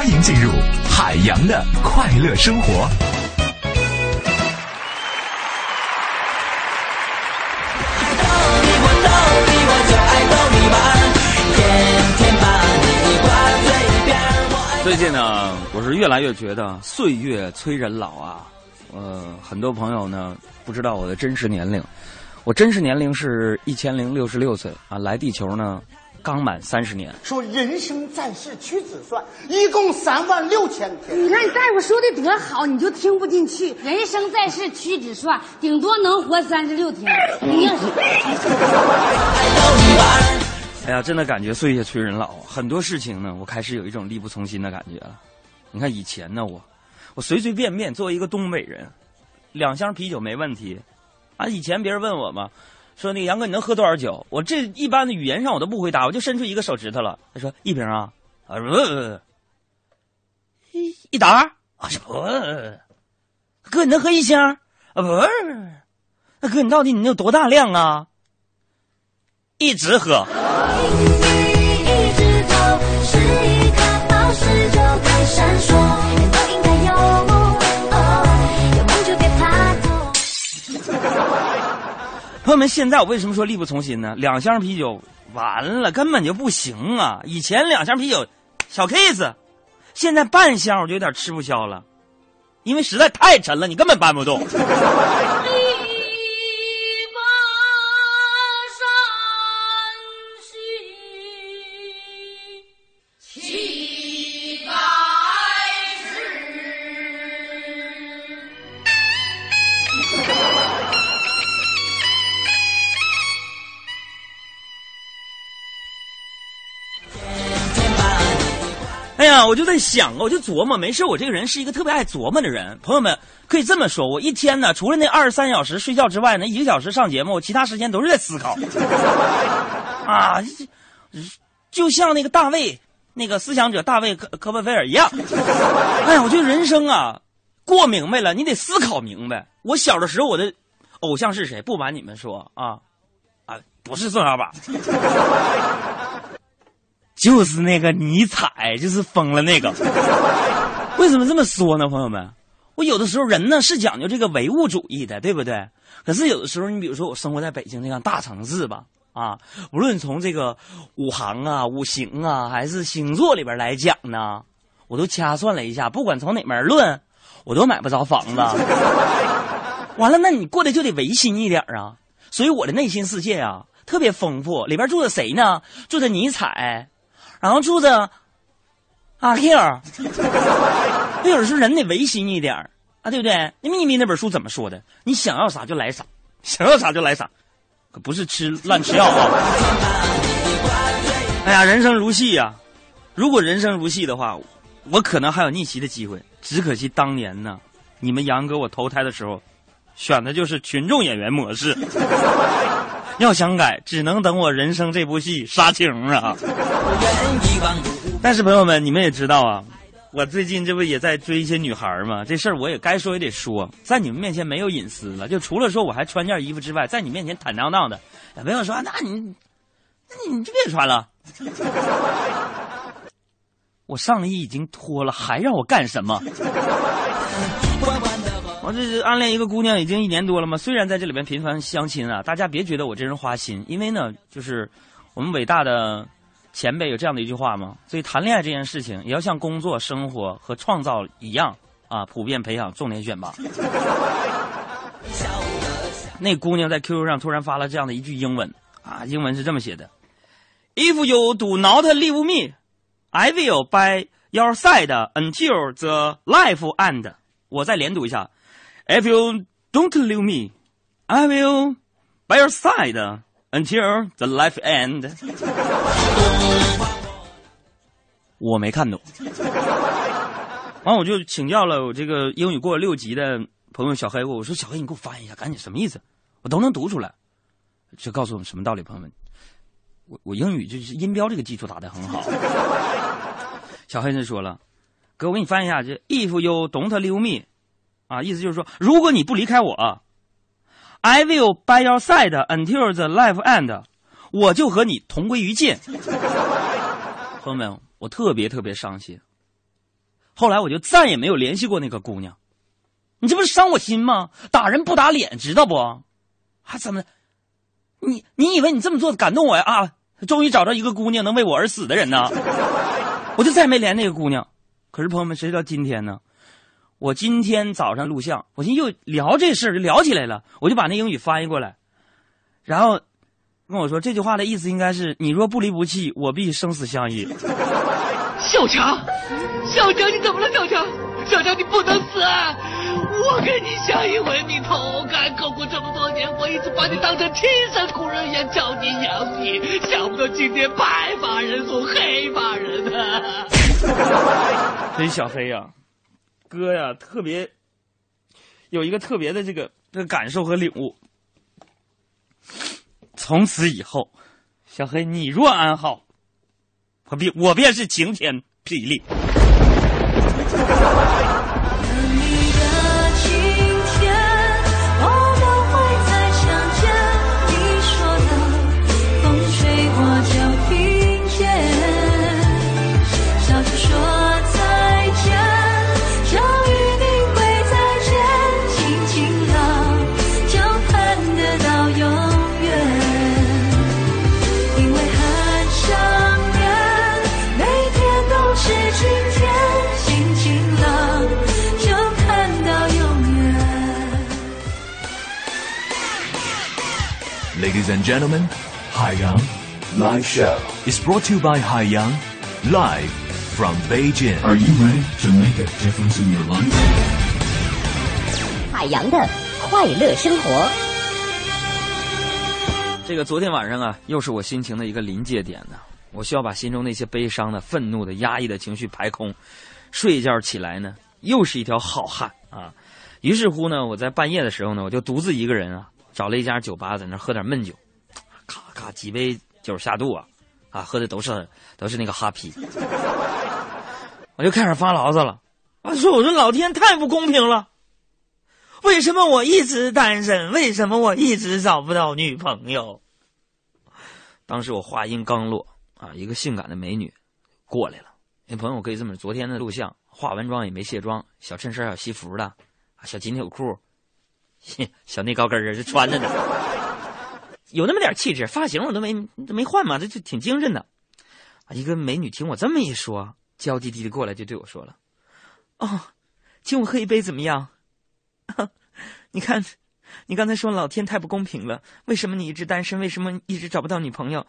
欢迎进入海洋的快乐生活。最近呢，我是越来越觉得岁月催人老啊。呃，很多朋友呢不知道我的真实年龄，我真实年龄是一千零六十六岁啊，来地球呢刚满三十年。说人生在世屈指算，一共三万六千天。你看大夫说的多好，你就听不进去。人生在世屈指算，顶多能活三十六天。你要是哎呀，真的感觉岁月催人老，很多事情呢，我开始有一种力不从心的感觉了。你看以前呢，我我随随便便作为一个东北人，两箱啤酒没问题。啊，以前别人问我嘛，说那个杨哥你能喝多少酒？我这一般的语言上我都不回答，我就伸出一个手指头了。他说一瓶啊，啊不不不，一打啊是不，哥你能喝一箱啊不是，那哥你到底你有多大量啊？一直喝。朋友们，现在我为什么说力不从心呢？两箱啤酒完了，根本就不行啊！以前两箱啤酒小 case，现在半箱我就有点吃不消了，因为实在太沉了，你根本搬不动。我就在想啊，我就琢磨，没事，我这个人是一个特别爱琢磨的人。朋友们可以这么说，我一天呢，除了那二十三小时睡觉之外，那一个小时上节目，我其他时间都是在思考。啊，就像那个大卫，那个思想者大卫科科本菲尔一样。哎呀，我觉得人生啊，过明白了，你得思考明白。我小的时候，我的偶像是谁？不瞒你们说啊，啊，不是宋小宝。就是那个尼采，就是疯了那个。为什么这么说呢，朋友们？我有的时候人呢是讲究这个唯物主义的，对不对？可是有的时候，你比如说我生活在北京这样大城市吧，啊，无论从这个五行啊、五行啊，还是星座里边来讲呢，我都掐算了一下，不管从哪门论，我都买不着房子。完了，那你过得就得唯心一点啊。所以我的内心世界啊特别丰富，里边住着谁呢？住着尼采。然后住着阿 Q，那有的时候 人得违心一点啊，对不对？那秘密那本书怎么说的？你想要啥就来啥，想要啥就来啥，可不是吃乱吃药啊！哎呀，人生如戏呀、如果人生如戏的话，我可能还有逆袭的机会。只可惜当年呢，你们杨哥我投胎的时候，选的就是群众演员模式。要想改，只能等我人生这部戏杀青啊！但是朋友们，你们也知道啊，我最近这不也在追一些女孩吗？这事儿我也该说也得说，在你们面前没有隐私了。就除了说我还穿件衣服之外，在你面前坦荡荡的，也没有说那你，那你你就别穿了。我上衣已经脱了，还让我干什么？这是暗恋一个姑娘已经一年多了嘛，虽然在这里边频繁相亲啊，大家别觉得我这人花心，因为呢，就是我们伟大的前辈有这样的一句话嘛，所以谈恋爱这件事情也要像工作、生活和创造一样啊，普遍培养，重点选拔。那姑娘在 QQ 上突然发了这样的一句英文啊，英文是这么写的：If you do not leave me, I will by your side until the life end。我再连读一下。If you don't leave me, I will by your side until the life end。我没看懂，完我就请教了我这个英语过六级的朋友小黑，我说小黑你给我翻译一下，赶紧什么意思？我都能读出来，这告诉我们什么道理？朋友们，我我英语就是音标这个基础打得很好。小黑就说了，哥，我给你翻译一下，这 If you don't leave me。啊，意思就是说，如果你不离开我，I will by your side until the life end，我就和你同归于尽。朋友们，我特别特别伤心，后来我就再也没有联系过那个姑娘。你这不是伤我心吗？打人不打脸，知道不？还怎么？你你以为你这么做感动我呀？啊，终于找着一个姑娘能为我而死的人呢！我就再也没联那个姑娘。可是朋友们，谁知道今天呢？我今天早上录像，我寻思又聊这事儿，就聊起来了。我就把那英语翻译过来，然后跟我说这句话的意思应该是：你若不离不弃，我必生死相依。小强，小强，你怎么了？小强，小强，你不能死！啊我跟你相依为命，同甘共苦这么多年，我一直把你当成亲生骨肉一样教你养你，想不到今天白发人送黑发人啊！所以小黑呀、哥呀，特别有一个特别的这个这个感受和领悟。从此以后，小黑你若安好，我必我便是晴天霹雳。And gentlemen, Haiyang Live Show is brought to you by Haiyang live from Beijing. Are you ready to make a difference in your life? 海洋的快乐生活。这个昨天晚上啊，又是我心情的一个临界点呢。我需要把心中那些悲伤的、愤怒的、压抑的情绪排空，睡一觉起来呢，又是一条好汉啊。于是乎呢，我在半夜的时候呢，我就独自一个人啊，找了一家酒吧，在那喝点闷酒，咔咔几杯酒下肚啊，啊，喝的都是都是那个哈啤。我就开始发牢骚了，我说我说老天太不公平了。为什么我一直单身？为什么我一直找不到女朋友？当时我话音刚落啊，一个性感的美女过来了。那朋友可以这么，昨天的录像化完妆也没卸妆，小衬衫、小西服的，啊，小紧腿裤，小内高跟儿是穿着呢，有那么点气质，发型我都没没换嘛，这就挺精神的。一个美女听我这么一说，娇滴滴的过来就对我说了：“哦，请我喝一杯怎么样？” 你看，你刚才说老天太不公平了，为什么你一直单身？为什么一直找不到女朋友？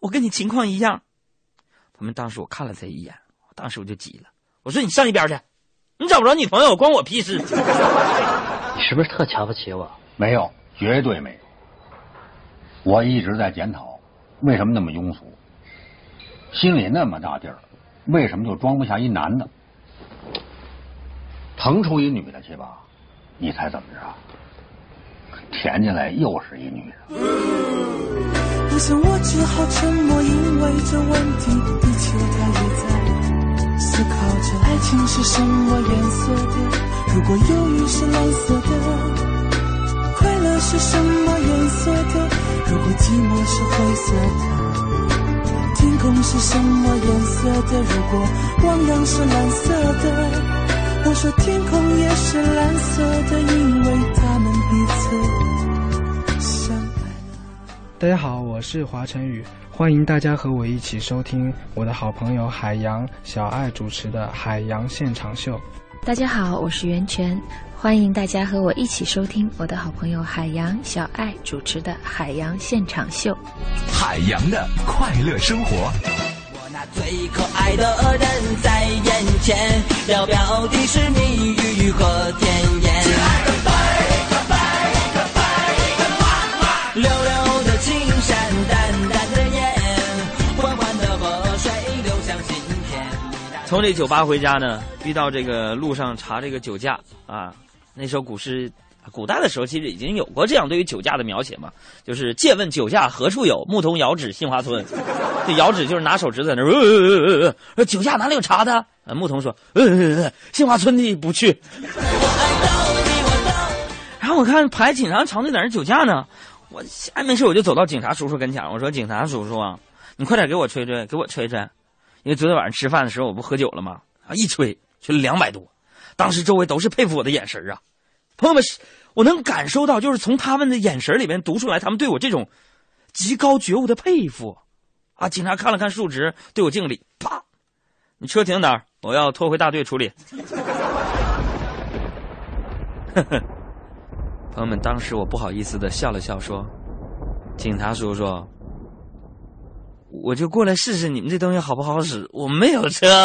我跟你情况一样。他们当时我看了他一眼，当时我就急了，我说你上一边去，你找不着女朋友关我屁事。你 是不是特瞧不起我？没有，绝对没有。我一直在检讨，为什么那么庸俗？心里那么大地儿，为什么就装不下一男的？腾出一女的去吧，你猜怎么着？填进来又是一女的。我想我只好沉默，因为这问题的确它也在思考着，爱情是什么颜色的？如果忧郁是蓝色的，快乐是什么颜色的？如果寂寞是灰色的，天空是什么颜色的？如果汪洋是蓝色的。我说天空也是蓝色的，因为他们彼此。大家好，我是华晨宇，欢迎大家和我一起收听我的好朋友海洋小爱主持的《海洋现场秀》。大家好，我是袁泉，欢迎大家和我一起收听我的好朋友海洋小爱主持的《海洋现场秀》。海洋的快乐生活。我那最可爱的人在眼前，要表的是蜜语和甜山，淡淡的烟，缓缓的河水流向心田。从这酒吧回家呢，遇到这个路上查这个酒驾啊，那时候古诗。古代的时候，其实已经有过这样对于酒驾的描写嘛，就是借问酒驾何处有？牧童遥指杏花村。这遥指就是拿手指在那儿，呃呃呃呃，酒驾哪里有查的？啊，牧童说，呃呃呃，杏花村的不去。然后我看排警察长队在那酒驾呢，我闲没事我就走到警察叔叔跟前，我说警察叔叔啊，你快点给我吹吹，给我吹吹，因为昨天晚上吃饭的时候我不喝酒了吗？啊，一吹，吹了两百多，当时周围都是佩服我的眼神啊！朋友们，我能感受到，就是从他们的眼神里面读出来，他们对我这种极高觉悟的佩服啊！警察看了看数值，对我敬礼，啪，你车停哪儿？我要拖回大队处理。呵呵，朋友们，当时我不好意思的笑了笑，说：“警察叔叔。”我就过来试试你们这东西好不好使。我没有车。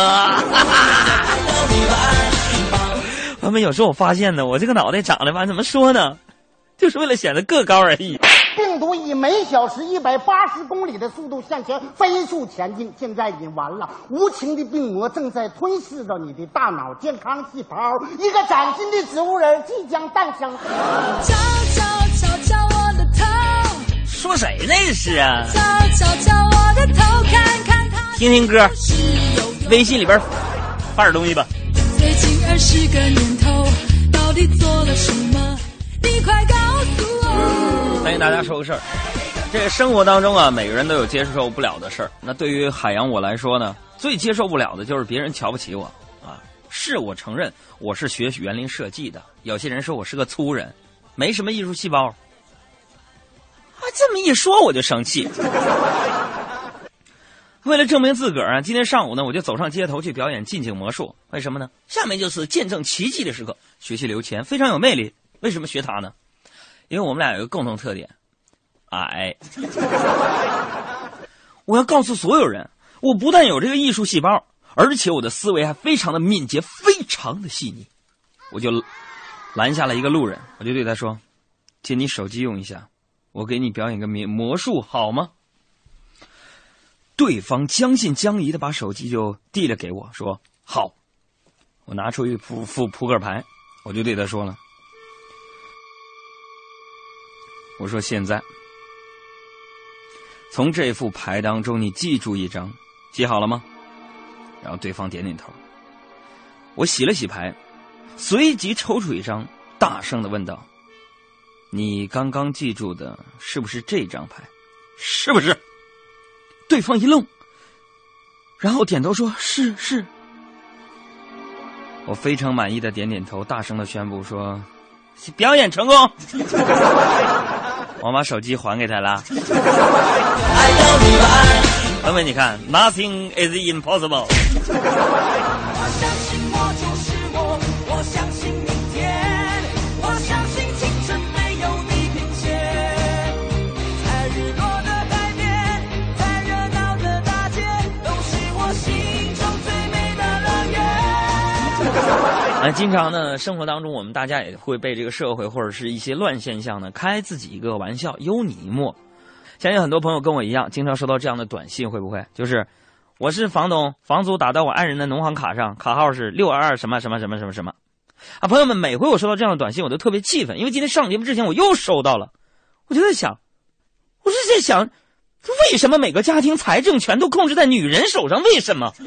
朋友们有时候我发现呢，我这个脑袋长得吧，怎么说呢，就是为了显得个高而已。病毒以每小时一百八十公里的速度向前飞速前进，现在已经完了。无情的病魔正在吞噬着你的大脑健康细胞，一个崭新的植物人即将诞生。敲敲敲敲我的头。说谁呢？这是啊！敲敲敲我的头，看看他。听听歌，微信里边发点东西吧。最近二十个年头，到底做了什么？跟大家说个事儿，这生活当中啊，每个人都有接受不了的事儿。那对于海洋我来说呢，最接受不了的就是别人瞧不起我啊。是我承认我是学园林设计的，有些人说我是个粗人，没什么艺术细胞。啊，这么一说我就生气。为了证明自个儿啊，今天上午呢，我就走上街头去表演近景魔术。为什么呢？下面就是见证奇迹的时刻。学习刘谦非常有魅力，为什么学他呢？因为我们俩有个共同特点，矮。我要告诉所有人，我不但有这个艺术细胞，而且我的思维还非常的敏捷，非常的细腻。我就拦下了一个路人，我就对他说：“借你手机用一下。”我给你表演个魔魔术好吗？对方将信将疑的把手机就递了给我，说好。我拿出一副副扑克牌，我就对他说了：“我说现在从这副牌当中，你记住一张，记好了吗？”然后对方点点头。我洗了洗牌，随即抽出一张，大声的问道。你刚刚记住的是不是这张牌？是不是？对方一愣，然后点头说：“是是。”我非常满意的点点头，大声的宣布说：“表演成功！”我把手机还给他了。朋友们，你看，Nothing is impossible。那经常呢，生活当中我们大家也会被这个社会或者是一些乱现象呢开自己一个玩笑，幽你一默。相信很多朋友跟我一样，经常收到这样的短信，会不会？就是我是房东，房租打到我爱人的农行卡上，卡号是六二二什么什么什么什么什么。啊，朋友们，每回我收到这样的短信，我都特别气愤，因为今天上节目之前我又收到了，我就在想，我是在想，为什么每个家庭财政全都控制在女人手上？为什么？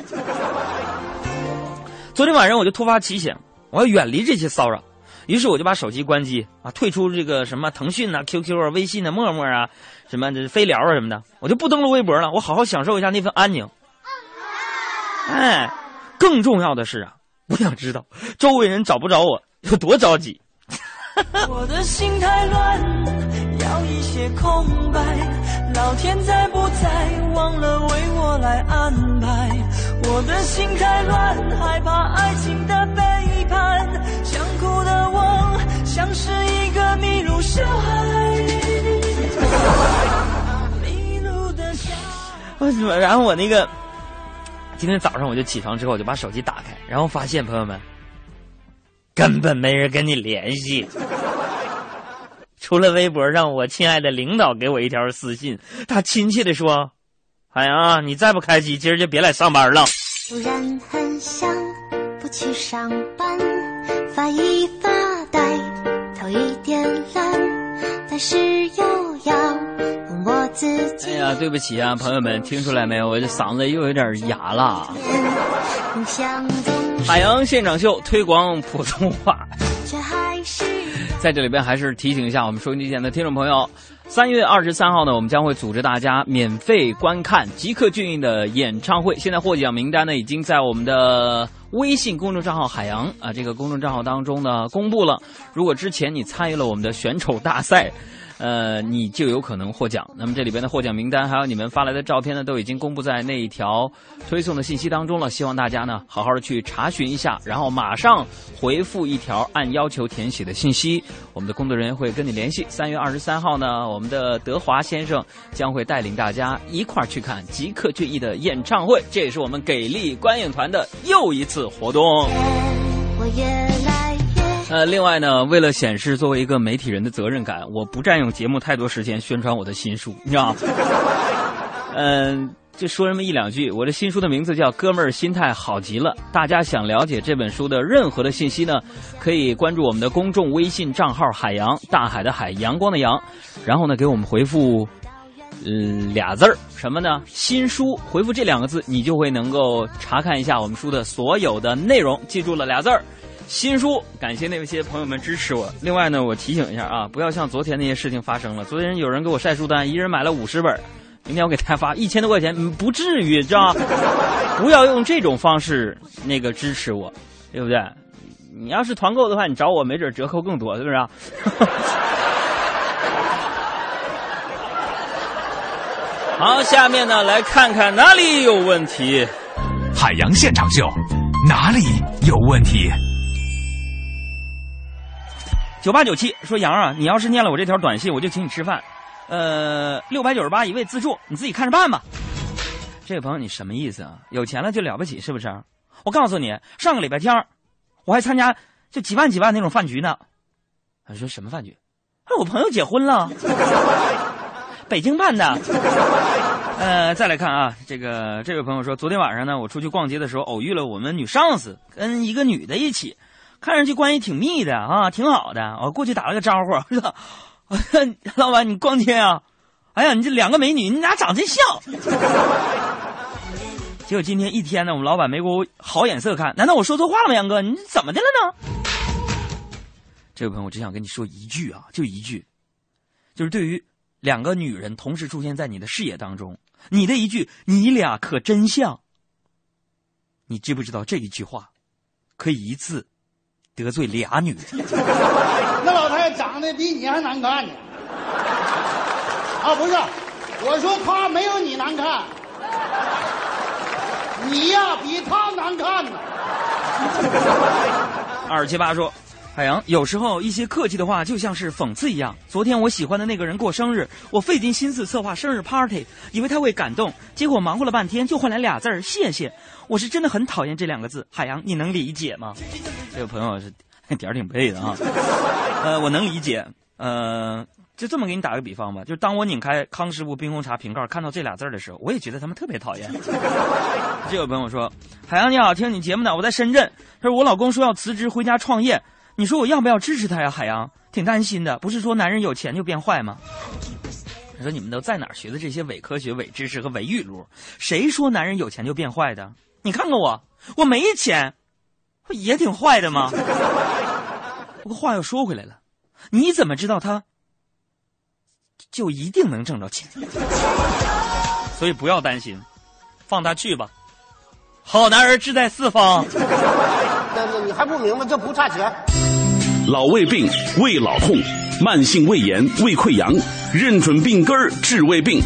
昨天晚上我就突发奇想，我要远离这些骚扰，于是我就把手机关机啊，退出这个什么腾讯啊、QQ 啊、微信啊、陌陌啊、什么这飞聊啊什么的，我就不登录微博了，我好好享受一下那份安宁。哎，更重要的是啊，我想知道周围人找不着我有多着急。我的心太乱，要一些空白，老天在不在，忘了为我来安排。我的心太乱，害怕爱情的背叛，想哭的我像是一个迷路小孩。迷路的小孩。为什么？然后我那个今天早上我就起床之后，我就把手机打开，然后发现朋友们根本没人跟你联系，除了微博上我亲爱的领导给我一条私信，他亲切的说。海洋啊，你再不开机，今儿就别来上班了。突然很想不去上班，发一发呆，头一点懒，但是又要问我自己。哎呀，对不起啊，朋友们，听出来没有？我这嗓子又有点哑了。海洋现场秀推广普通话，在这里边还是提醒一下我们收音机前的听众朋友。三月二十三号呢，我们将会组织大家免费观看吉克隽逸的演唱会。现在获奖名单呢，已经在我们的微信公众账号“海洋”啊这个公众账号当中呢公布了。如果之前你参与了我们的选丑大赛，呃，你就有可能获奖。那么这里边的获奖名单，还有你们发来的照片呢，都已经公布在那一条推送的信息当中了。希望大家呢，好好的去查询一下，然后马上回复一条按要求填写的信息，我们的工作人员会跟你联系。三月二十三号呢，我们的德华先生将会带领大家一块儿去看吉克隽逸的演唱会，这也是我们给力观影团的又一次活动。我越来呃，另外呢，为了显示作为一个媒体人的责任感，我不占用节目太多时间宣传我的新书，你知道吗？嗯、就说这么一两句。我这新书的名字叫《哥们儿心态好极了》，大家想了解这本书的任何的信息呢，可以关注我们的公众微信账号“海洋大海的海，阳光的阳”，然后呢给我们回复。嗯，俩字儿什么呢？新书回复这两个字，你就会能够查看一下我们书的所有的内容。记住了俩字儿，新书。感谢那些朋友们支持我。另外呢，我提醒一下啊，不要像昨天那些事情发生了。昨天有人给我晒书单，一人买了五十本，明天我给大家发一千多块钱，不至于，知道吗？不要用这种方式那个支持我，对不对？你要是团购的话，你找我没准折扣更多，是不是啊？好，下面呢来看看哪里有问题。海洋现场秀，哪里有问题？九八九七说杨啊，你要是念了我这条短信，我就请你吃饭，呃，六百九十八一位自助，你自己看着办吧。这位朋友，你什么意思啊？有钱了就了不起是不是？我告诉你，上个礼拜天我还参加就几万几万那种饭局呢。他说什么饭局？他说我朋友结婚了，北京办的。呃，再来看啊，这个这位朋友说，昨天晚上呢，我出去逛街的时候偶遇了我们女上司跟一个女的一起，看上去关系挺密的啊，挺好的。我过去打了个招呼，说：“ 老板，你逛街啊？哎呀，你这两个美女，你俩长真像。”结果今天一天呢，我们老板没给我好眼色看。难道我说错话了吗，杨哥？你怎么的了呢？这位朋友，我只想跟你说一句啊，就一句，就是对于两个女人同时出现在你的视野当中，你的一句“你俩可真像”，你知不知道这一句话可以一次得罪俩女人？那老太太长得比你还难看呢。啊，不是，我说她没有你难看，你呀比她难看呢。二七八说：“海洋，有时候一些客气的话就像是讽刺一样。昨天我喜欢的那个人过生日，我费尽心思策划生日 party，以为他会感动，结果忙活了半天就换来俩字儿谢谢。我是真的很讨厌这两个字，海洋，你能理解吗？”这位朋友是 点儿挺背的啊，呃，我能理解，呃。就这么给你打个比方吧，就当我拧开康师傅冰红茶瓶盖，看到这俩字儿的时候，我也觉得他们特别讨厌。这位朋友说：“海洋你好，听你节目呢，我在深圳。他说我老公说要辞职回家创业，你说我要不要支持他呀？海洋挺担心的，不是说男人有钱就变坏吗？”他说：“你们都在哪儿学的这些伪科学、伪知识和伪语录？谁说男人有钱就变坏的？你看看我，我没钱，我也挺坏的吗？不过话又说回来了，你怎么知道他？”就一定能挣着钱，所以不要担心，放他去吧。好男儿志在四方。那那你还不明白，这不差钱。老胃病、胃老痛、慢性胃炎、胃溃疡，认准病根儿治胃病。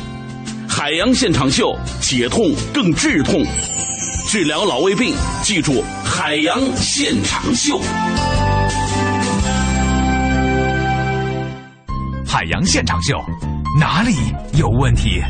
海洋现场秀，解痛更治痛，治疗老胃病，记住海洋现场秀。海洋现场秀，哪里有问题？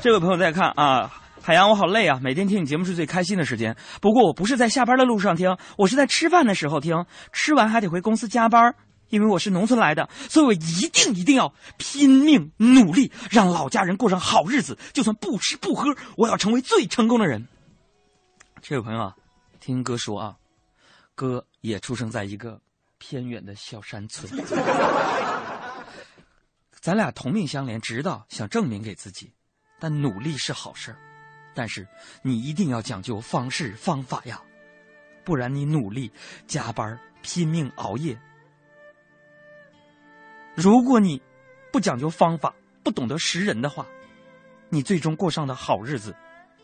这位朋友在看啊，海洋，我好累啊！每天听你节目是最开心的时间。不过我不是在下班的路上听，我是在吃饭的时候听。吃完还得回公司加班，因为我是农村来的，所以我一定一定要拼命努力，让老家人过上好日子。就算不吃不喝，我要成为最成功的人。这位朋友啊，听哥说啊，哥也出生在一个。偏远的小山村，咱俩同命相连，知道想证明给自己，但努力是好事但是你一定要讲究方式方法呀，不然你努力加班拼命熬夜，如果你不讲究方法，不懂得识人的话，你最终过上的好日子，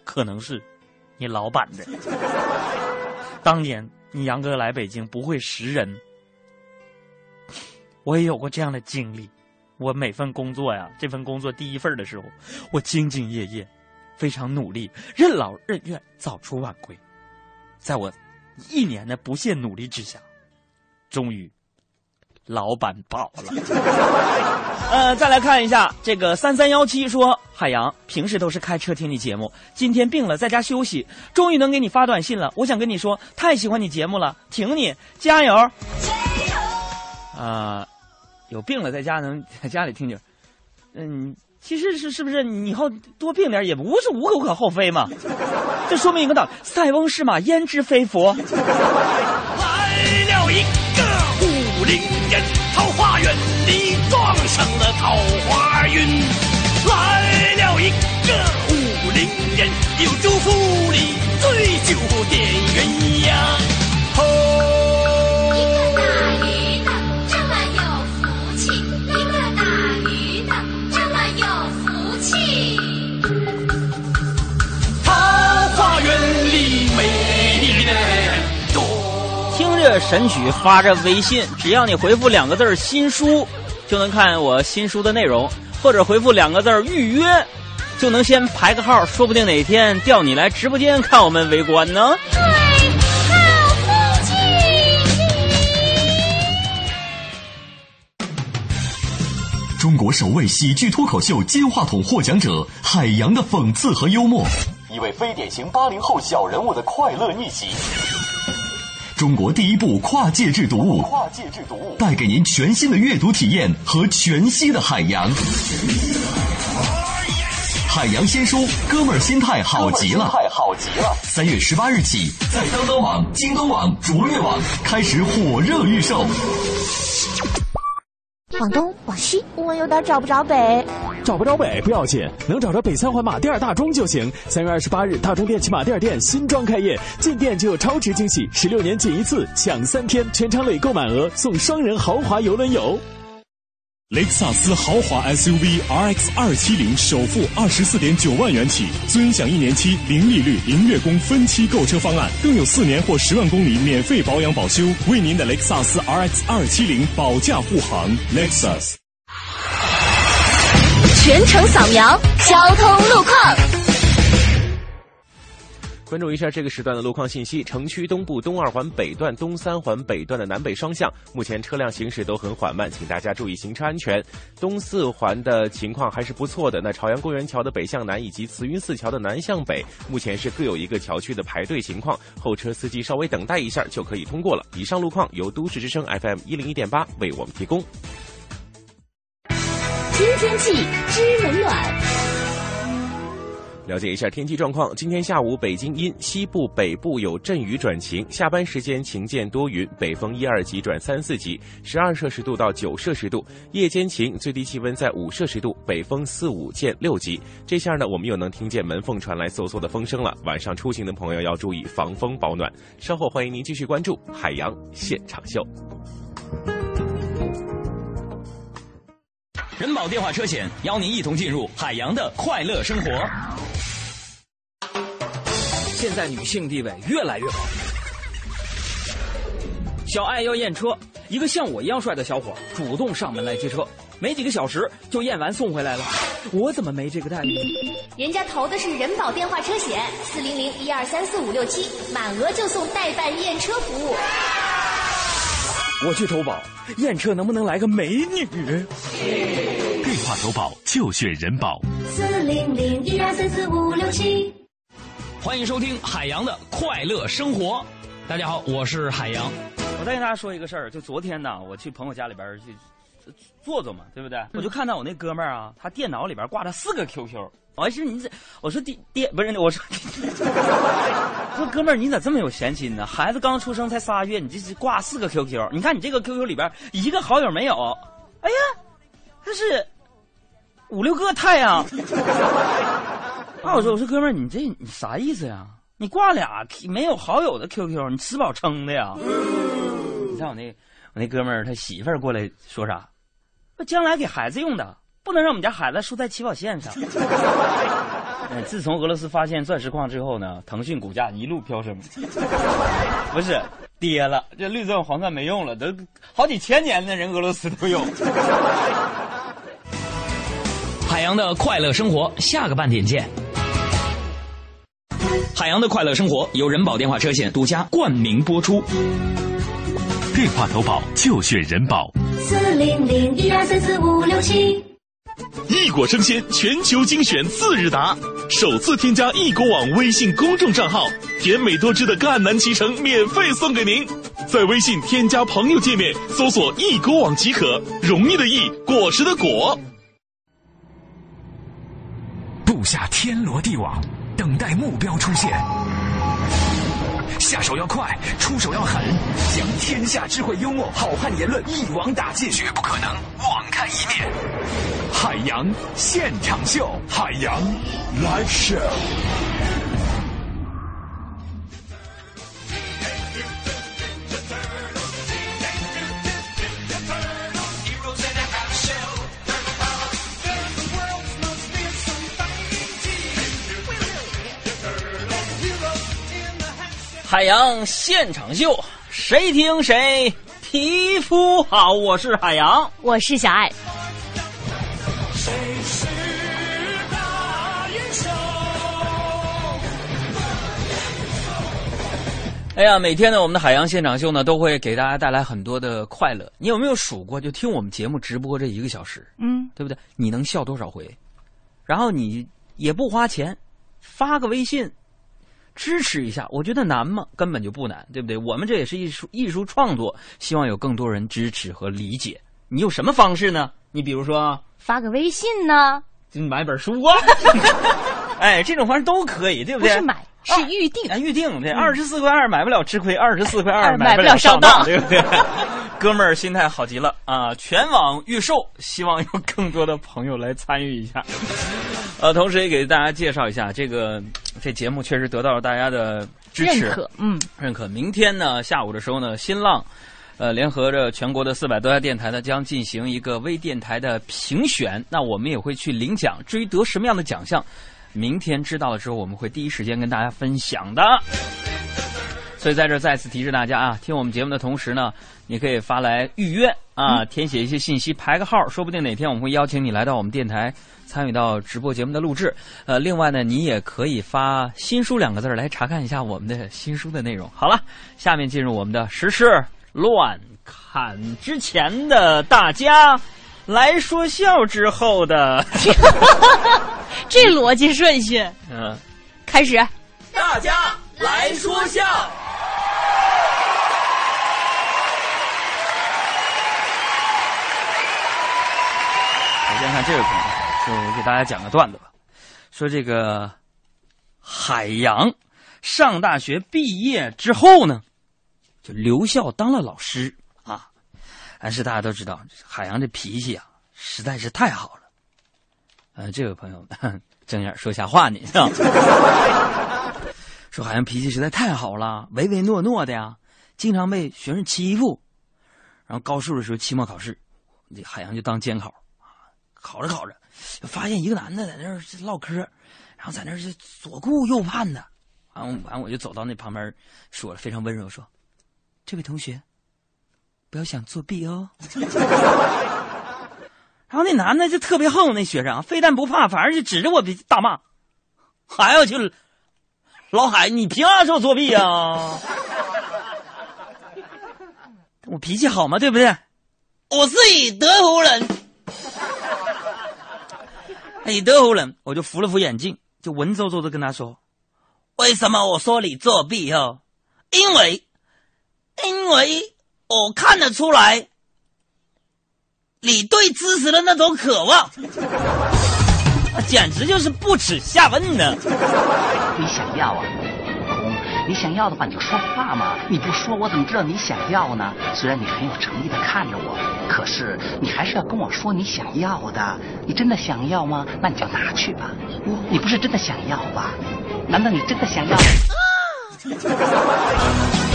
可能是你老板的。当年你杨哥来北京不会识人，我也有过这样的经历。我每份工作呀，这份工作第一份的时候，我兢兢业业，非常努力，任劳任怨，早出晚归。在我一年的不懈努力之下，终于老板跑了。呃，再来看一下这个三三幺七说，海洋平时都是开车听你节目，今天病了在家休息，终于能给你发短信了。我想跟你说，太喜欢你节目了，挺你，加油！啊、有病了在家能在家里听听，嗯，其实是是不是你以后多病点也不是无可无可厚非嘛？这说明一个道理：塞翁失马，焉知非福。桃花源里撞上了桃花运。来了一个武陵人，又祝福你醉酒点鸳鸯。多。听着神曲，发着微信，只要你回复两个字“新书”，就能看我新书的内容，或者回复两个字“预约”，就能先排个号，说不定哪天调你来直播间看我们围观呢。中国首位喜剧脱口秀金话筒获奖者海洋的讽刺和幽默，一位非典型八零后小人物的快乐逆袭。中国第一部跨界制读物，跨界制读物带给您全新的阅读体验和全息的海洋。海洋新书，哥们儿心态好极了，太好极了！三月十八日起，在当当网、京东网、卓越网开始火热预售。往东，往西，我有点找不着北。找不着北不要紧，能找着北三环马甸尔大钟就行。三月二十八日，大钟电器马甸尔店新装开业，进店就有超值惊喜，十六年仅一次，抢三天，全场累购满额送双人豪华游轮游。雷克萨斯豪华 SUV RX 二七零首付二十四点九万元起，尊享一年期零利率、零月供分期购车方案，更有四年或十万公里免费保养保修，为您的雷克萨斯 RX 二七零保驾护航。Lexus。全程扫描交通路况。关注一下这个时段的路况信息：城区东部东二环北段、东三环北段的南北双向，目前车辆行驶都很缓慢，请大家注意行车安全。东四环的情况还是不错的，那朝阳公园桥的北向南以及慈云寺桥的南向北，目前是各有一个桥区的排队情况，后车司机稍微等待一下就可以通过了。以上路况由都市之声 FM 一零一点八为我们提供。听天气知冷暖。了解一下天气状况。今天下午北京阴，西部、北部有阵雨转晴，下班时间晴间多云，北风一二级转三四级，十二摄氏度到九摄氏度。夜间晴，最低气温在五摄氏度，北风四五见六级。这下呢，我们又能听见门缝传来嗖嗖的风声了。晚上出行的朋友要注意防风保暖。稍后欢迎您继续关注海洋现场秀。人保电话车险邀您一同进入海洋的快乐生活。现在女性地位越来越高。小爱要验车，一个像我一样帅的小伙主动上门来接车，没几个小时就验完送回来了。我怎么没这个待遇？人家投的是人保电话车险，四零零一二三四五六七，满额就送代办验车服务。我去投保，验车能不能来个美女？电话投保就选人保。四零零一二三四五六七。欢迎收听海洋的快乐生活。大家好，我是海洋。我再跟大家说一个事儿，就昨天呢，我去朋友家里边去坐坐嘛，对不对？我就看到我那哥们儿啊，他电脑里边挂着四个 QQ。我还是你这，我说爹爹不是我说，说哥们儿你咋这么有闲心呢？孩子刚出生才仨月，你这是挂四个 QQ？你看你这个 QQ 里边一个好友没有？哎呀，他是五六个太阳。啊，我说我说哥们儿你这你啥意思呀？你挂俩没有好友的 QQ，你吃饱撑的呀？你看我那我那哥们儿他媳妇儿过来说啥？那将来给孩子用的，不能让我们家孩子输在起跑线上。哎，自从俄罗斯发现钻石矿之后呢，腾讯股价一路飙升，不是跌了，这绿钻黄钻没用了，都好几千年的人俄罗斯都有。海洋的快乐生活，下个半点见。海洋的快乐生活由人保电话车险独家冠名播出。电话投保就选人保。四零零一二三四五六七。异果生鲜全球精选次日达，首次添加易果网微信公众账号，甜美多汁的赣南脐橙免费送给您。在微信添加朋友界面搜索“易果网”即可，容易的易，果实的果。布下天罗地网，等待目标出现。下手要快，出手要狠，将天下智慧、幽默、好汉言论一网打尽，绝不可能网开一面。海洋现场秀，海洋 live show。海洋现场秀，谁听谁皮肤好。我是海洋，我是小爱。哎呀，每天呢，我们的海洋现场秀呢，都会给大家带来很多的快乐。你有没有数过？就听我们节目直播这一个小时，嗯，对不对？你能笑多少回？然后你也不花钱，发个微信支持一下，我觉得难吗？根本就不难，对不对？我们这也是艺术艺术创作，希望有更多人支持和理解。你有什么方式呢？你比如说发个微信呢？就买本书啊，哎，这种方式都可以，对不对？不是买，是预定。啊，预定对，二十四块二买不了吃亏，二十四块二二买不不了上当上当，对不对？哥们儿心态好极了啊！全网预售，希望有更多的朋友来参与一下。呃，同时也给大家介绍一下，这个这节目确实得到了大家的支持，认可嗯，认可。明天呢下午的时候呢，新浪。呃，联合着全国的四百多家电台呢，将进行一个微电台的评选。那我们也会去领奖。至于得什么样的奖项，明天知道了之后，我们会第一时间跟大家分享的。所以在这再次提示大家啊，听我们节目的同时呢，你可以发来预约啊，填写一些信息，排个号，说不定哪天我们会邀请你来到我们电台参与到直播节目的录制。呃，另外呢，你也可以发“新书”两个字来查看一下我们的新书的内容。好了，下面进入我们的时事乱砍之前的大家来说笑之后的，这逻辑顺序，嗯，开始。大家来说笑。首先看这位朋友，说我给大家讲个段子吧，说这个海洋上大学毕业之后呢，就留校当了老师啊。但是大家都知道，海洋这脾气啊，实在是太好了。呃，这位朋友 睁眼说瞎话呢，是吧？说海洋脾气实在太好了，唯唯诺诺的呀，经常被学生欺负。然后高数的时候，期末考试，这海洋就当监考啊，考着考着，发现一个男的在那儿唠嗑，然后在那儿左顾右盼的。完完，我就走到那旁边，说了非常温柔说：“这位同学，不要想作弊哦。”然后那男的就特别横，那学生非但不怕，反而就指着我大骂：“还要去，老海，你凭啥说我作弊啊、我脾气好吗？对不对？我是以德服人，以德服人，我就扶了扶眼镜，就文绉绉的跟他说：“为什么我说你作弊哦？因为，因为我看得出来，你对知识的那种渴望，简直就是不耻下问呢。你想要啊？红，你想要的话你就说话嘛！你不说，我怎么知道你想要呢？虽然你很有诚意的看着我，可是你还是要跟我说你想要的。你真的想要吗？那你就拿去吧。你不是真的想要吧？难道你真的想要？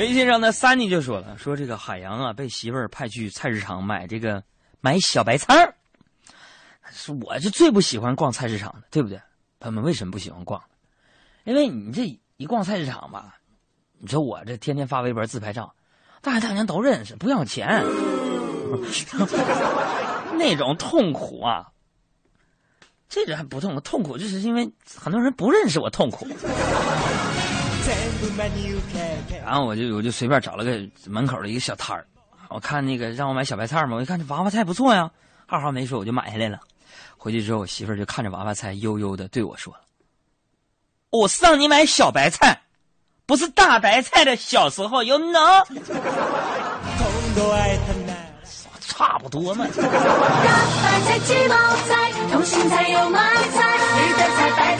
微信上的三妮就说了，说这个海洋啊被媳妇儿派去菜市场买这个买小白菜儿，是我是最不喜欢逛菜市场的，对不对？朋友们为什么不喜欢逛？因为你这一逛菜市场吧，你说我这天天发微博自拍照，大爷大娘都认识，不要钱，那种痛苦啊，这个还不痛苦，痛苦就是因为很多人不认识我痛苦。然后我就我就随便找了个门口的一个小摊儿，我看那个让我买小白菜嘛，我一看这娃娃菜不错呀，二话没说我就买下来了。回去之后，我媳妇儿就看着娃娃菜，悠悠的对我说：“我是让你买小白菜，不是大白菜的。小时候有能。”差不多嘛。白菜、鸡毛菜、通心菜、油麦菜，绿的菜、白的菜，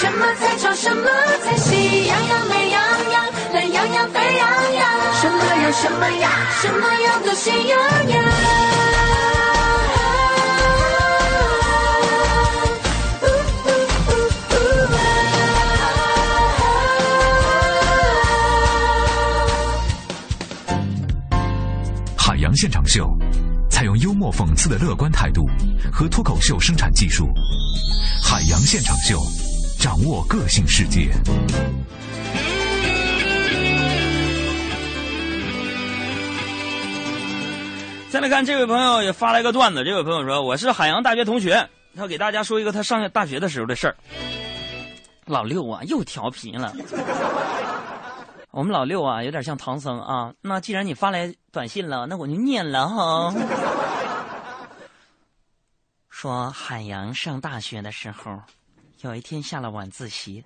什么菜炒什么菜，喜羊羊、美羊羊、懒羊羊、沸羊羊，什么羊什么羊，什么羊都喜羊羊。海洋现场秀采用幽默讽刺的乐观态度和脱口秀生产技术，海洋现场秀掌握个性世界。再来看这位朋友也发了一个段子，这位朋友说：“我是海洋大学同学，他给大家说一个他上大学的时候的事儿。老六啊，又调皮了。我们老六啊，有点像唐僧啊。那既然你发来短信了，那我就念了哈。说海洋上大学的时候，有一天下了晚自习，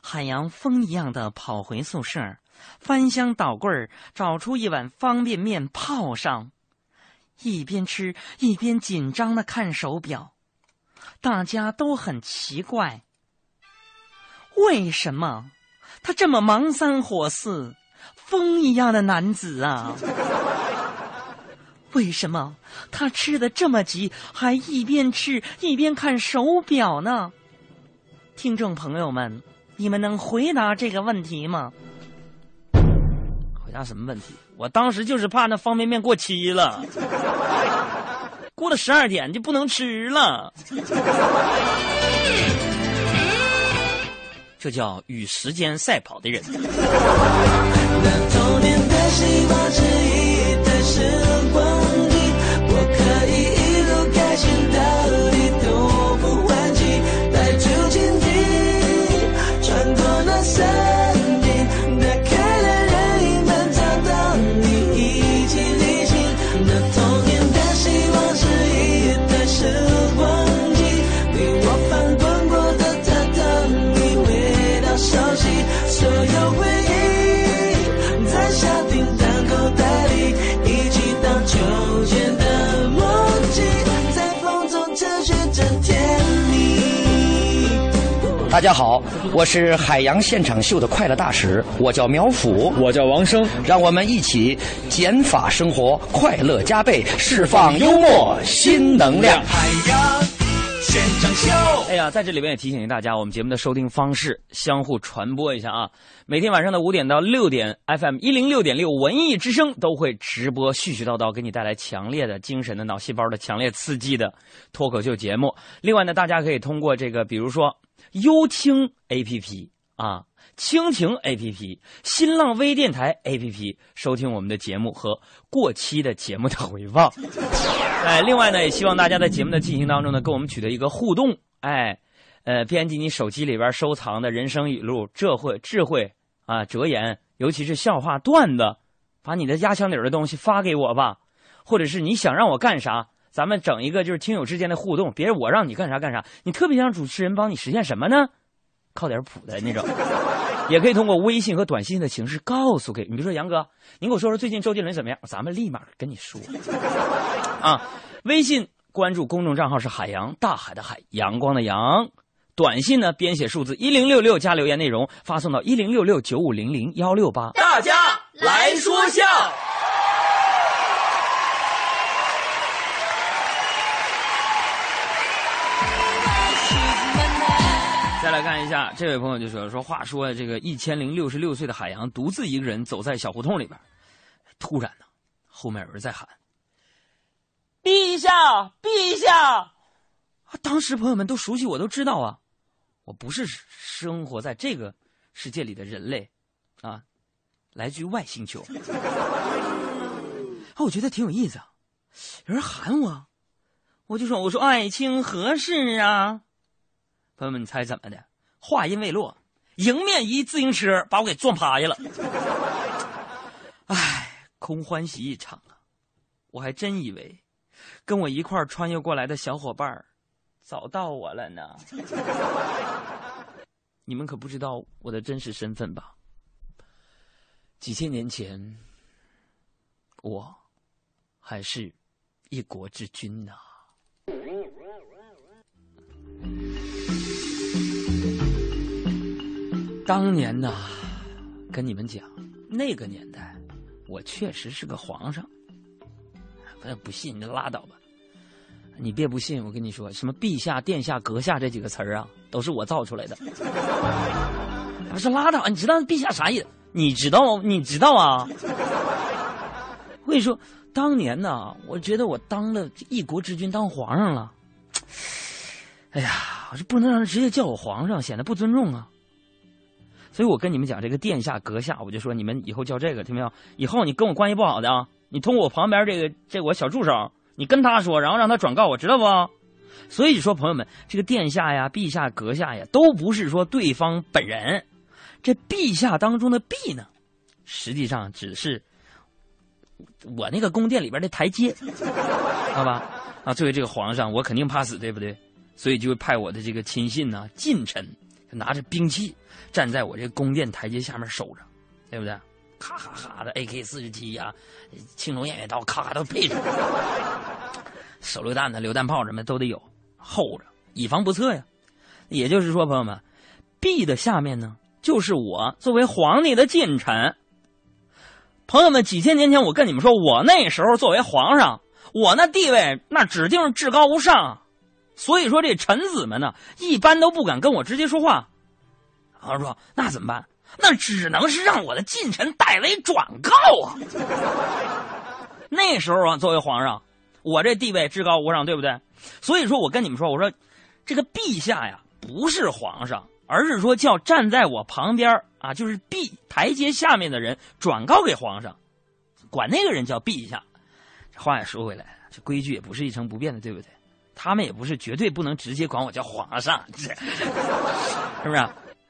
海洋风一样的跑回宿舍，翻箱倒柜儿找出一碗方便面泡上，一边吃一边紧张的看手表，大家都很奇怪，为什么他这么忙三火四，风一样的男子啊？为什么他吃的这么急，还一边吃一边看手表呢？听众朋友们，你们能回答这个问题吗？回答什么问题？我当时就是怕那方便面过期了，过了十二点就不能吃了。这叫与时间赛跑的人。童年的希望是一段时光机，我可以大家好，我是海洋现场秀的快乐大使，我叫苗阜，我叫王生，让我们一起减法生活，快乐加倍，释放幽默新能量。海洋现场秀。哎呀，在这里边也提醒大家，我们节目的收听方式相互传播一下啊。每天晚上的五点到六点，FM 一零六点六文艺之声都会直播絮絮叨叨，给你带来强烈的精神的脑细胞的强烈刺激的脱口秀节目。另外呢，大家可以通过这个，比如说优听 APP 啊。蜻蜓 APP、新浪微电台 APP 收听我们的节目和过期的节目的回放。哎，另外呢，也希望大家在节目的进行当中呢，跟我们取得一个互动。哎，呃，编辑你手机里边收藏的人生语录、智慧、智慧啊、哲言，尤其是笑话、段子，把你的压箱底儿的东西发给我吧。或者是你想让我干啥，咱们整一个就是听友之间的互动，别人我让你干啥干啥。你特别想主持人帮你实现什么呢？靠点谱的那种，也可以通过微信和短信的形式告诉给你。比如说杨哥，您给我说说最近周杰伦怎么样？咱们立马跟你说。啊，微信关注公众账号是海洋，大海的海，阳光的阳。短信呢，编写数字一零六六加留言内容，发送到一零六六九五零零幺六八。大家来说笑。来看一下，这位朋友就说说，话说这个一千零六十六岁的海洋独自一个人走在小胡同里边，突然呢，后面有人在喊：“陛下，陛下！”当时朋友们都熟悉我，都知道啊，我不是生活在这个世界里的人类，啊，来自于外星球。啊，我觉得挺有意思，有人喊我，我就说我说爱卿何事啊？朋友们，你猜怎么的？话音未落，迎面一自行车把我给撞趴下了。唉，空欢喜一场啊！我还真以为跟我一块穿越过来的小伙伴找到我了呢。你们可不知道我的真实身份吧？几千年前，我还是一国之君呢、当年呐，跟你们讲，那个年代，我确实是个皇上。不不信你就拉倒吧，你别不信，我跟你说，什么陛下、殿下、阁下这几个词儿啊，都是我造出来的。我说拉倒，你知道陛下啥意思？你知道？你知道啊？我跟你说，当年呢，我觉得我当了一国之君，当皇上了。哎呀，我这不能让人直接叫我皇上，显得不尊重啊。所以我跟你们讲，这个殿下、阁下，我就说你们以后叫这个，听没有？以后你跟我关系不好的啊，你通过我旁边这个这我小助手，你跟他说，然后让他转告我，知道不？所以说，朋友们，这个殿下呀、陛下、阁下呀，都不是说对方本人。这陛下当中的陛呢，实际上只是我那个宫殿里边的台阶，知道吧？啊，作为这个皇上，我肯定怕死，对不对？所以就派我的这个亲信呐、近臣，拿着兵器站在我这宫殿台阶下面守着，对不对？咔咔咔的 AK 四十七呀，青龙偃月刀，咔咔都配上，手榴弹的、榴弹炮什么都得有，候着，以防不测呀。也就是说，朋友们，B 的下面呢，就是我作为皇帝的近臣。朋友们，几千年前我跟你们说，我那时候作为皇上，我那地位那指定是至高无上，所以说这臣子们呢，一般都不敢跟我直接说话。皇上说：“那怎么办？那只能是让我的近臣代为转告啊。”那时候啊，作为皇上，我这地位至高无上，对不对？所以说我跟你们说，我说这个陛下呀，不是皇上，而是说叫站在我旁边啊，就是陛台阶下面的人转告给皇上，管那个人叫陛下。这话也说回来，这规矩也不是一成不变的，对不对？他们也不是绝对不能直接管我叫皇上，是不是？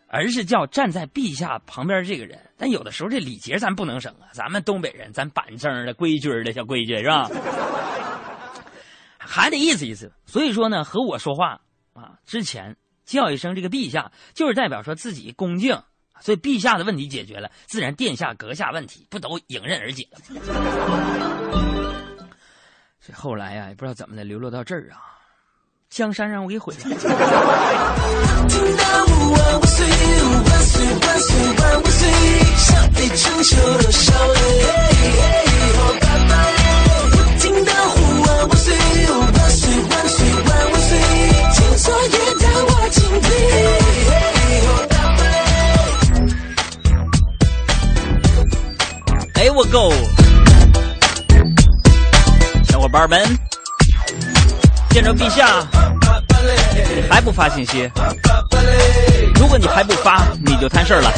而是叫站在陛下旁边这个人。但有的时候这礼节咱不能省啊，咱们东北人，咱板正的、规矩的小规矩是吧？还得意思意思。所以说呢，和我说话啊之前叫一声这个陛下，就是代表说自己恭敬。所以陛下的问题解决了，自然殿下、阁下问题不都迎刃而解了吗？这后来呀、也不知道怎么的流落到这儿啊，江山让我给毁了。哎，我够！小伙伴们，见着陛下你还不发信息？如果你还不发，你就摊事儿了。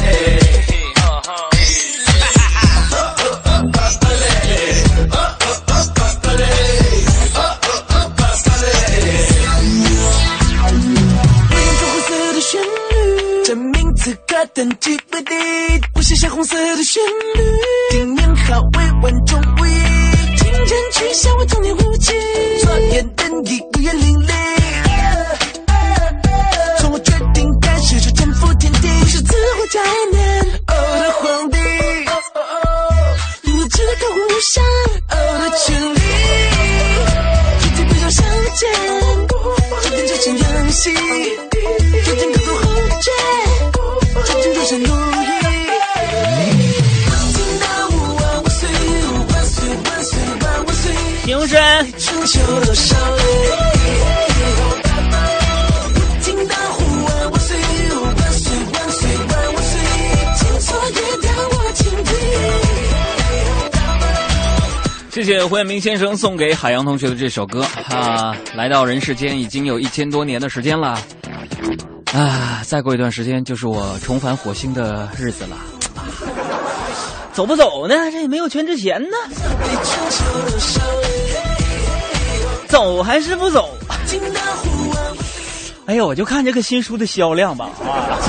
用红色的旋律，证明此刻登记为第一，不写下红色的旋律，听年好为万众无益，请人取消我童年无忌，昨夜灯已孤月凌厉，从我决定开始就征服天地，是自我概念，哦的皇帝，拥有至高无上哦的权利，决定不要相见。注定这场游戏，是？谢谢胡彦明先生送给海洋同学的这首歌啊！来到人世间已经有一千多年的时间了，啊，再过一段时间就是我重返火星的日子了。走不走呢？这也没有全智贤呢。走还是不走？哎呀，我就看这个新书的销量吧啊！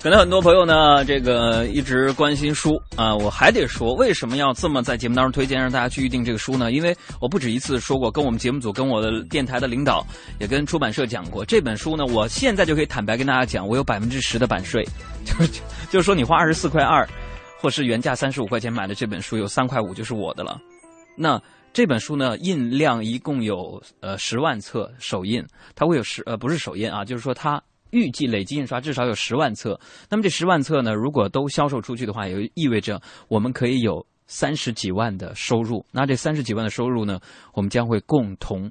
可能很多朋友呢，这个一直关心书啊，我还得说，为什么要这么在节目当中推荐让大家去预定这个书呢？因为我不止一次说过，跟我们节目组、跟我的电台的领导，也跟出版社讲过，这本书呢，我现在就可以坦白跟大家讲，我有百分之十的版税，就是就是说，你花二十四块二，或是原价三十五块钱买的这本书，有三块五就是我的了。那这本书呢，印量一共有呃十万册首印，它会有十呃不是首印啊，就是说它。预计累计印刷至少有十万册，那么这十万册呢，如果都销售出去的话，也就意味着我们可以有三十几万的收入。那这三十几万的收入呢，我们将会共同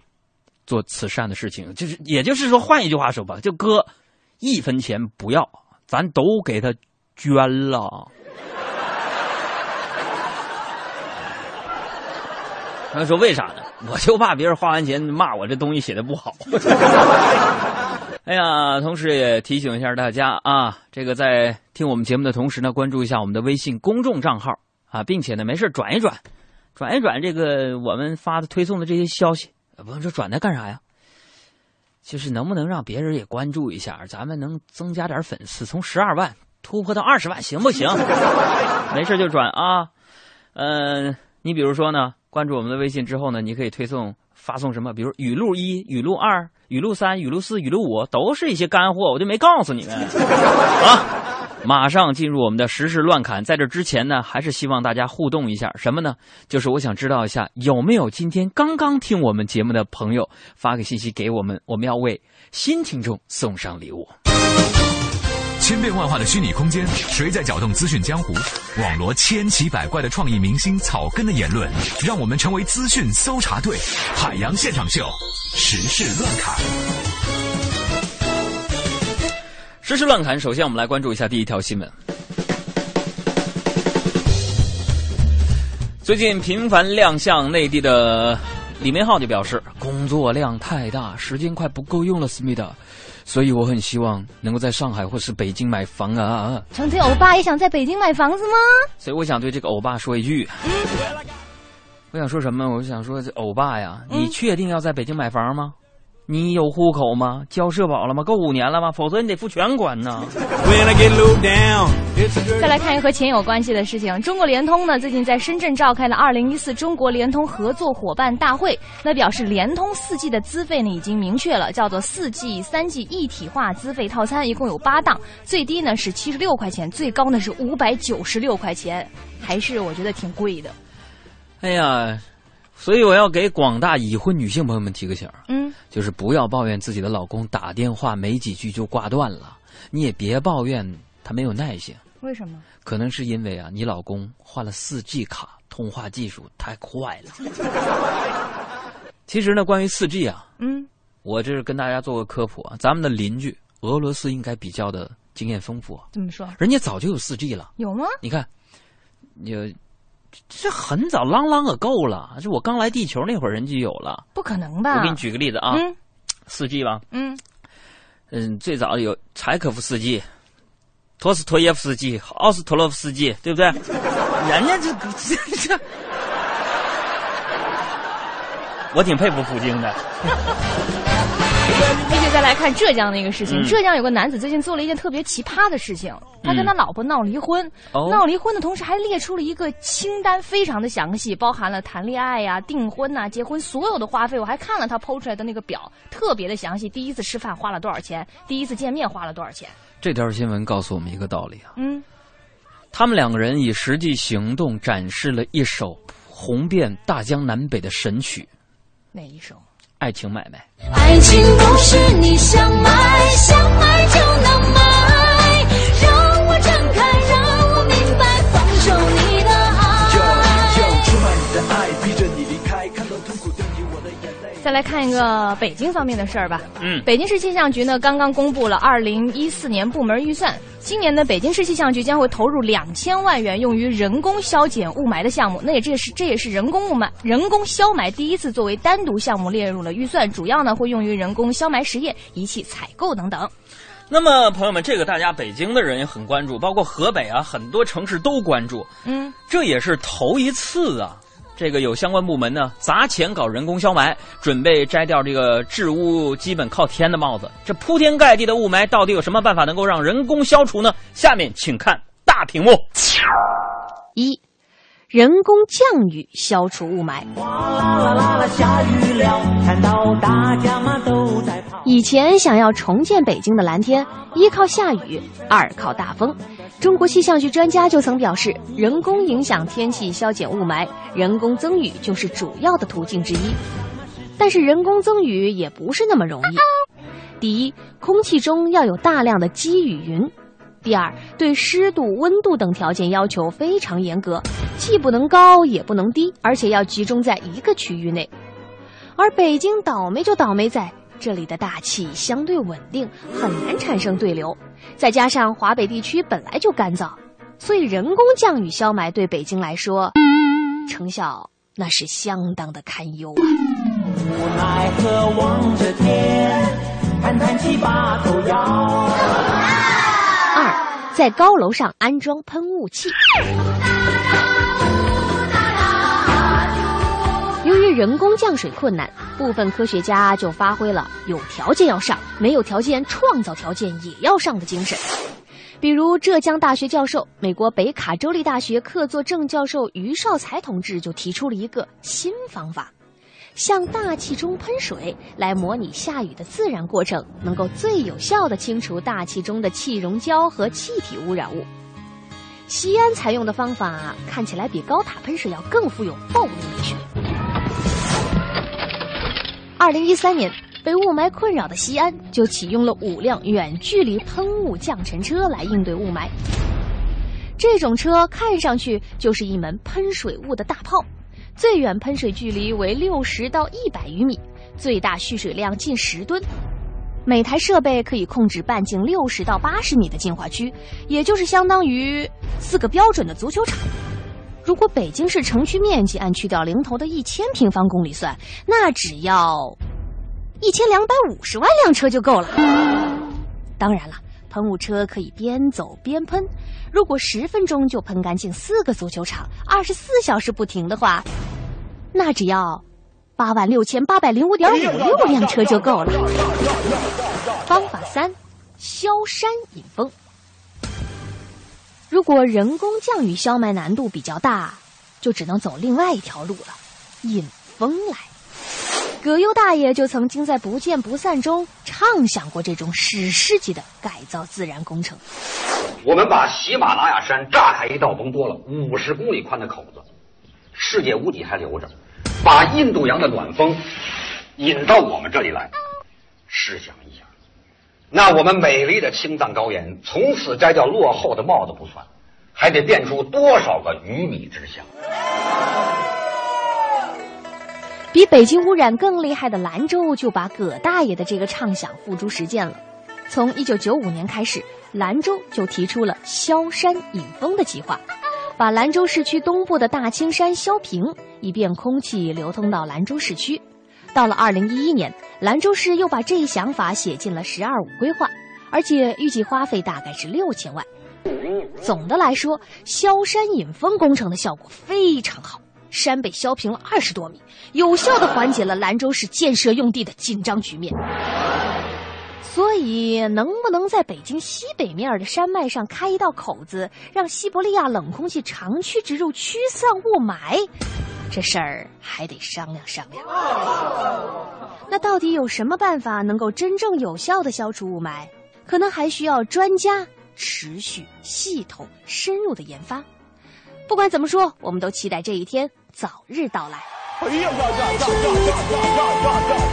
做慈善的事情。就是，也就是说，换一句话说吧，就哥一分钱不要，咱都给他捐了。他说：“为啥呢？我就怕别人花完钱骂我这东西写的不好。”哎呀，同时也提醒一下大家啊，这个在听我们节目的同时呢，关注一下我们的微信公众账号啊，并且呢，没事转一转，转一转这个我们发的推送的这些消息。不用说转它干啥呀？就是能不能让别人也关注一下，咱们能增加点粉丝，从十二万突破到二十万，行不行？没事就转啊。嗯，你比如说呢，关注我们的微信之后呢，你可以推送。发送什么？比如语录一、语录二、语录三、语录四、语录五，都是一些干货，我就没告诉你们 啊！马上进入我们的时事乱侃，在这之前呢，还是希望大家互动一下，什么呢？就是我想知道一下，有没有今天刚刚听我们节目的朋友发个信息给我们，我们要为新听众送上礼物。千变万化的虚拟空间，谁在搅动资讯江湖？网罗千奇百怪的创意明星草根的言论，让我们成为资讯搜查队。海洋现场秀，时事乱侃。时事乱侃，首先我们来关注一下第一条新闻。最近频繁亮相内地的李明浩就表示，工作量太大，时间快不够用了，思密达。所以我很希望能够在上海或是北京买房啊！成天欧巴也想在北京买房子吗？所以我想对这个欧巴说一句，我想说什么？我想说这欧巴呀，你确定要在北京买房吗？你有户口吗？交社保了吗？够五年了吗？否则你得付全款呢。再来看一个和钱有关系的事情，中国联通呢最近在深圳召开了二零一四中国联通合作伙伴大会，那表示联通四 G 的资费呢已经明确了，叫做四 G、三 G 一体化资费套餐，一共有八档，最低呢是七十六块钱，最高呢是五百九十六块钱，还是我觉得挺贵的。哎呀。所以我要给广大已婚女性朋友们提个醒嗯，就是不要抱怨自己的老公打电话没几句就挂断了，你也别抱怨他没有耐性。为什么？可能是因为啊，你老公换了四 G 卡，通话技术太快了。其实呢，关于四 G 啊，嗯，我这是跟大家做个科普啊，咱们的邻居俄罗斯应该比较的经验丰富。怎么说？人家早就有四 G 了。有吗？你看，有。这很早，啷啷个够了。这我刚来地球那会儿，人就有了。不可能吧？我给你举个例子啊，四 G 吧。嗯嗯，最早有柴可夫斯基、托斯托耶夫斯基、奥斯托洛夫斯基，对不对？人家这这这，我挺佩服普京的。再来看浙江的一个事情，浙江有个男子最近做了一件特别奇葩的事情，他跟他老婆闹离婚，闹离婚的同时还列出了一个清单，非常的详细，包含了谈恋爱呀、订婚呐、结婚所有的花费。我还看了他剖出来的那个表，特别的详细。第一次吃饭花了多少钱？第一次见面花了多少钱？这条新闻告诉我们一个道理啊，嗯，他们两个人以实际行动展示了一首红遍大江南北的神曲，哪一首？爱情买卖，爱情不是你想买想买就能买，再来来看一个北京方面的事儿吧。嗯北京市气象局呢刚刚公布了二零一四年部门预算，今年呢北京市气象局将会投入两千万元用于人工消减雾霾的项目。那也这也是这也是人工雾霾人工消霾第一次作为单独项目列入了预算，主要呢会用于人工消霾实验、仪器采购等等。那么，朋友们，这个大家北京的人也很关注，包括河北啊，很多城市都关注。嗯，这也是头一次啊，这个有相关部门呢砸钱搞人工消霾，准备摘掉这个治污基本靠天的帽子。这铺天盖地的雾霾，到底有什么办法能够让人工消除呢？下面请看大屏幕。一，人工降雨消除雾霾。哗啦啦啦啦，下雨了，看到大家嘛都在跑。以前想要重建北京的蓝天，一靠下雨，二靠大风。中国气象局专家就曾表示，人工影响天气消减雾霾，人工增雨就是主要的途径之一。但是人工增雨也不是那么容易。第一，空气中要有大量的积雨云；第二，对湿度、温度等条件要求非常严格，既不能高也不能低，而且要集中在一个区域内。而北京倒霉就倒霉在这里的大气相对稳定，很难产生对流，再加上华北地区本来就干燥，所以人工降雨消霾对北京来说，成效那是相当的堪忧啊。无奈何望着天，叹叹气把头摇。二，在高楼上安装喷雾器。人工降水困难，部分科学家就发挥了有条件要上，没有条件创造条件也要上的精神。比如浙江大学教授、美国北卡州立大学客座正教授于少才同志就提出了一个新方法，向大气中喷水来模拟下雨的自然过程，能够最有效地清除大气中的气溶胶和气体污染物。西安采用的方法看起来比高塔喷水要更富有暴力美学。二零一三年，被雾霾困扰的西安就启用了五辆远距离喷雾降尘车来应对雾霾。这种车看上去就是一门喷水雾的大炮，最远喷水距离为六十到一百余米，最大蓄水量近十吨。每台设备可以控制半径六十到八十米的净化区，也就是相当于四个标准的足球场。如果北京市城区面积按去掉零头的一千平方公里算，那只要一千两百五十万辆车就够了。当然了，喷雾车可以边走边喷，如果十分钟就喷干净四个足球场，二十四小时不停的话，那只要八万六千八百零五点五六辆车就够了。方法三，萧山引风。如果人工降雨消霾难度比较大，就只能走另外一条路了，引风来。葛优大爷就曾经在《不见不散》中畅想过这种史诗级的改造自然工程。我们把喜马拉雅山炸开一道甭多了五十公里宽的口子，世界屋脊还留着，把印度洋的暖风引到我们这里来。试想，那我们美丽的青藏高原从此摘掉落后的帽子不算，还得变出多少个鱼米之乡？比北京污染更厉害的兰州就把葛大爷的这个畅想付诸实践了。从一九九五年开始，兰州就提出了消山引风的计划，把兰州市区东部的大青山削平，以便空气流通到兰州市区。到了二零一一年，兰州市又把这一想法写进了“十二五”规划，而且预计花费大概是六千万。总的来说，消山引风工程的效果非常好，山被削平了二十多米，有效的缓解了兰州市建设用地的紧张局面。所以，能不能在北京西北面的山脉上开一道口子，让西伯利亚冷空气长驱直入，驱散雾霾？这事儿还得商量商量。那到底有什么办法能够真正有效的消除雾霾？可能还需要专家持续、系统、深入的研发。不管怎么说，我们都期待这一天早日到来。哎呀呀呀呀呀呀呀呀呀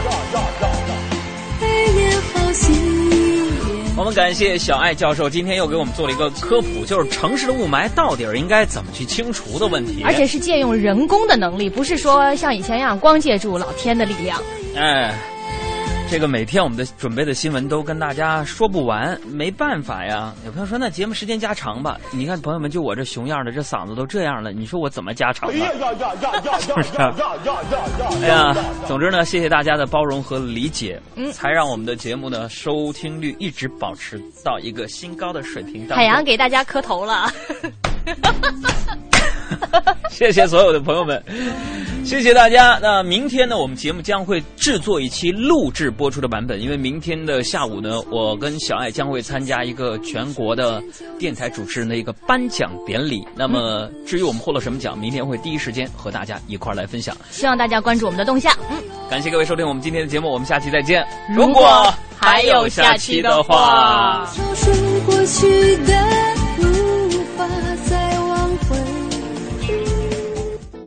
我们感谢小爱教授今天又给我们做了一个科普，就是城市的雾霾到底儿应该怎么去清除的问题。而且是借用人工的能力，不是说像以前一样光借助老天的力量。哎，这个每天我们的准备的新闻都跟大家说不完，没办法呀。有朋友说那节目时间加长吧，你看朋友们就我这熊样的，这嗓子都这样了，你说我怎么加长？哎呀呀呀呀呀呀呀呀呀！哎呀，总之呢，谢谢大家的包容和理解，才让我们的节目呢收听率一直保持到一个新高的水平。海洋给大家磕头了。谢谢所有的朋友们，谢谢大家。那明天呢，我们节目将会制作一期录制播出的版本，因为明天的下午呢，我跟小爱将会参加一个全国的电台主持人的一个颁奖典礼。那么，至于我们获了什么奖，明天会第一时间和大家一块儿来分享。希望大家关注我们的动向。嗯，感谢各位收听我们今天的节目，我们下期再见。如果还有下期的话说过去的。